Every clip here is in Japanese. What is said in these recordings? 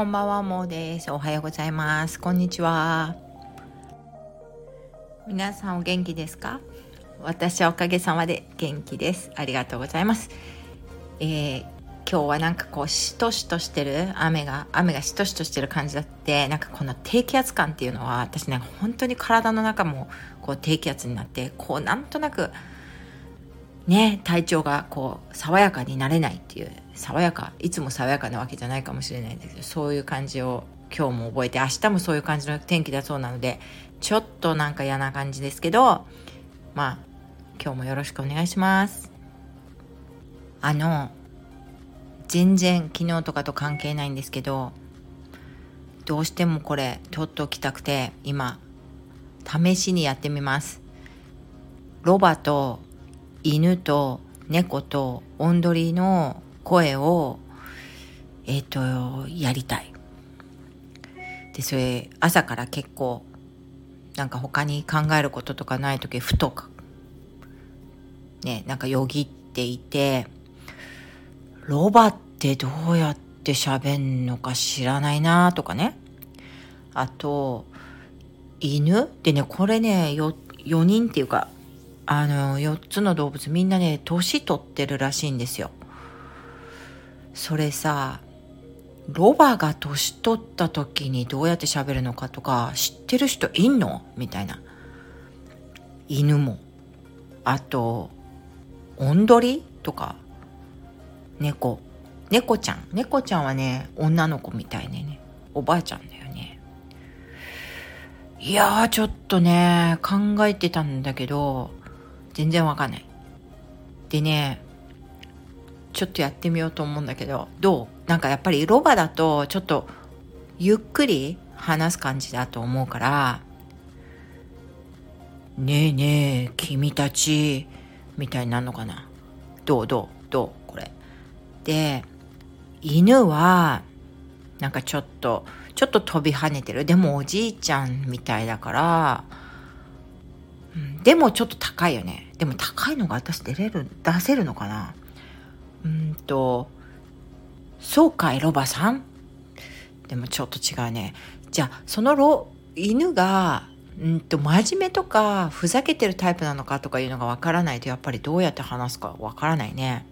こんばんは、もうです。おはようございます。こんにちは。皆さんお元気ですか？私はおかげさまで元気です。ありがとうございます。えー、今日はなんかこうしとしとしてる雨が雨がしとしとしてる感じだってなんかこの低気圧感っていうのは私ね本当に体の中もこう低気圧になってこうなんとなくね体調がこう爽やかになれないっていう爽やかいつも爽やかなわけじゃないかもしれないんですけどそういう感じを今日も覚えて明日もそういう感じの天気だそうなのでちょっとなんか嫌な感じですけどまあ今日もよろしくお願いします。あの全然昨日とかと関係ないんですけどどうしてもこれ取っておきたくて今試しにやってみます。ロバと犬と猫とオンドリの声をえっ、ー、とやりたい。でそれ朝から結構なんか他に考えることとかない時ふとかねなんかよぎっていてロバってどうやって喋んのか知らないなとかね。あと犬？でねこれね 4, 4人っていうかあの4つの動物みんなね年取ってるらしいんですよ。それさロバが年取った時にどうやって喋るのかとか知ってる人いんの？みたいな。犬も。あとオンドリとか。猫。猫ちゃん。猫ちゃんはね女の子みたいね。おばあちゃんだよね。いやーちょっとね考えてたんだけど全然わかんない。でね、ちょっとやってみようと思うんだけど、どう？なんかやっぱりロバだとちょっとゆっくり話す感じだと思うから、ねえねえ、君たち、みたいになるのかな？どう？どう？どう？これ。で、犬は、なんかちょっと、ちょっと飛び跳ねてる。でもおじいちゃんみたいだから、でもちょっと高いよね。でも高いのが私出れる、出せるのかな？うんと、そうかい、ロバさん？でもちょっと違うね。じゃあ、そのロ、犬が、うんと、真面目とか、ふざけてるタイプなのかとかいうのがわからないと、やっぱりどうやって話すかわからないね。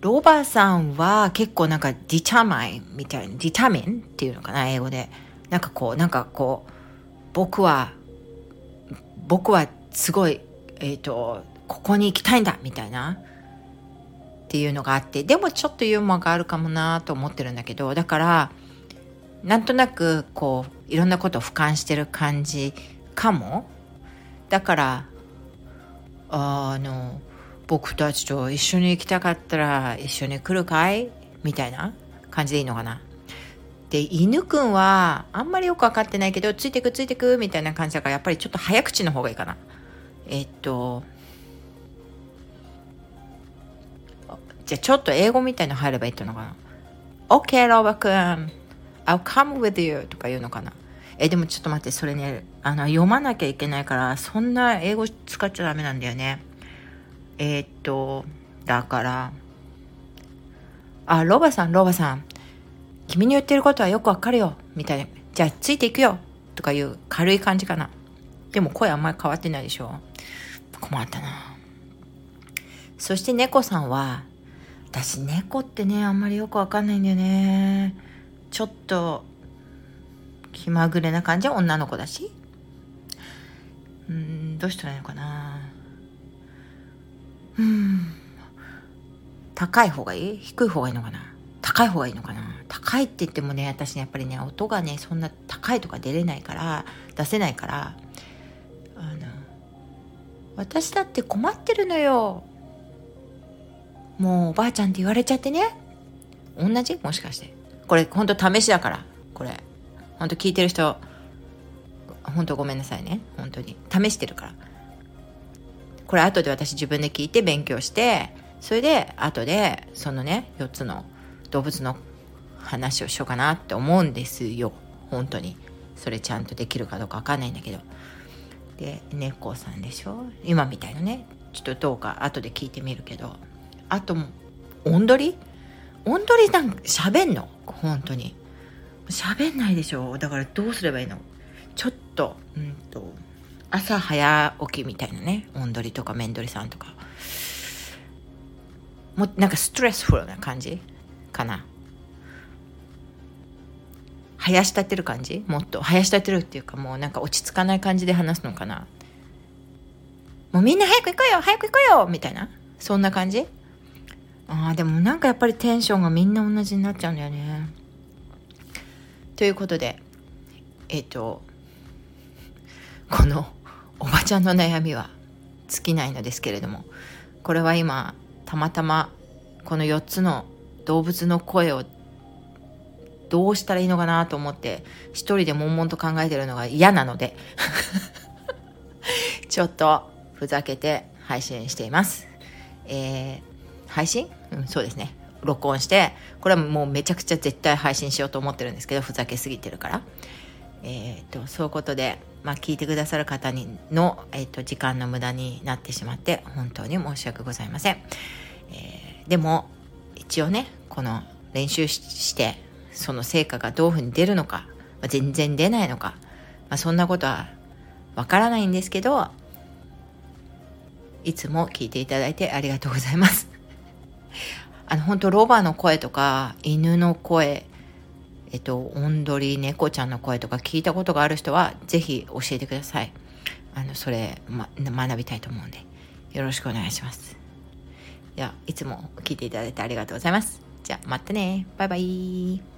ロバさんは結構なんかディタマインみたいな、ディタミンっていうのかな、英語で。なんかこう、なんかこう、僕は僕はすごい、えっ、ー、と、ここに行きたいんだみたいな。っていうのがあって。でもちょっとユーモアがあるかもなと思ってるんだけど。だからなんとなくこういろんなことを俯瞰してる感じかも。だからあの僕たちと一緒に行きたかったら一緒に来るかい？みたいな感じでいいのかな。で犬くんはあんまりよく分かってないけどついてくついてくみたいな感じだからやっぱりちょっと早口の方がいいかな。えっとじゃあちょっと英語みたいの入ればいいってのかな？OK ロバくん I'll come with you とか言うのかな？えでもちょっと待ってそれねあの読まなきゃいけないからそんな英語使っちゃダメなんだよねえー、っとだからあロバさんロバさん君に言ってることはよくわかるよ、みたいな。じゃあ、ついていくよ、とかいう軽い感じかな。でも声あんまり変わってないでしょ。困ったな。そして猫さんは、私猫ってね、あんまりよくわかんないんだよね。ちょっと、気まぐれな感じ？は女の子だし？うん、どうしたらいいのかな？うん。高い方がいい？低い方がいいのかな？高い方がいいのかな？高いって言ってもね私ねやっぱりね音がねそんな高いとか出れないから出せないからあの私だって困ってるのよもうおばあちゃんって言われちゃってね。同じ？もしかして。これほんと試しだから。これ。ほんと聞いてる人。ほんとごめんなさいね。本当に。試してるから。これ後で私自分で聞いて勉強してそれで後でそのね4つの動物の話をしようかなって思うんですよ。本当に。それちゃんとできるかどうか分かんないんだけど。で猫さんでしょ？今みたいなね。ちょっとどうか後で聞いてみるけど。あとオンドリ音取りなんか喋んの？本当に。喋んないでしょ？だからどうすればいいの？ちょっとうんと朝早起きみたいなね。音取りとか面取りさんとか。もなんかストレスフルな感じ？かな？生やし立てる感じ？もっと。生やし立てるっていうかもうなんか落ち着かない感じで話すのかな？もうみんな早く行こうよ早く行こうよみたいな。そんな感じ？ああでもなんかやっぱりテンションがみんな同じになっちゃうんだよねということでえっ、とこのおばちゃんの悩みは尽きないのですけれどもこれは今たまたまこの4つの動物の声をどうしたらいいのかなと思って一人で悶々と考えてるのが嫌なので ちょっとふざけて配信しています。えー、配信、うん、そうですね。録音して、これはもうめちゃくちゃ絶対配信しようと思ってるんですけど、ふざけすぎてるから。えー、っと、そういうことで、まあ、聞いてくださる方にの、えー、っと、時間の無駄になってしまって、本当に申し訳ございません。えー、でも、一応ね、この練習して、その成果がどういうふうに出るのか、まあ、全然出ないのか、まあ、そんなことはわからないんですけど、いつも聞いていただいてありがとうございます。あの、本当ロバの声とか、犬の声、えっと、オンドリ猫ちゃんの声とか聞いたことがある人は、是非教えてください。あの、それ、ま、学びたいと思うんで、よろしくお願いします。では、いつも聞いていただいてありがとうございます。じゃあ、またね。バイバイ。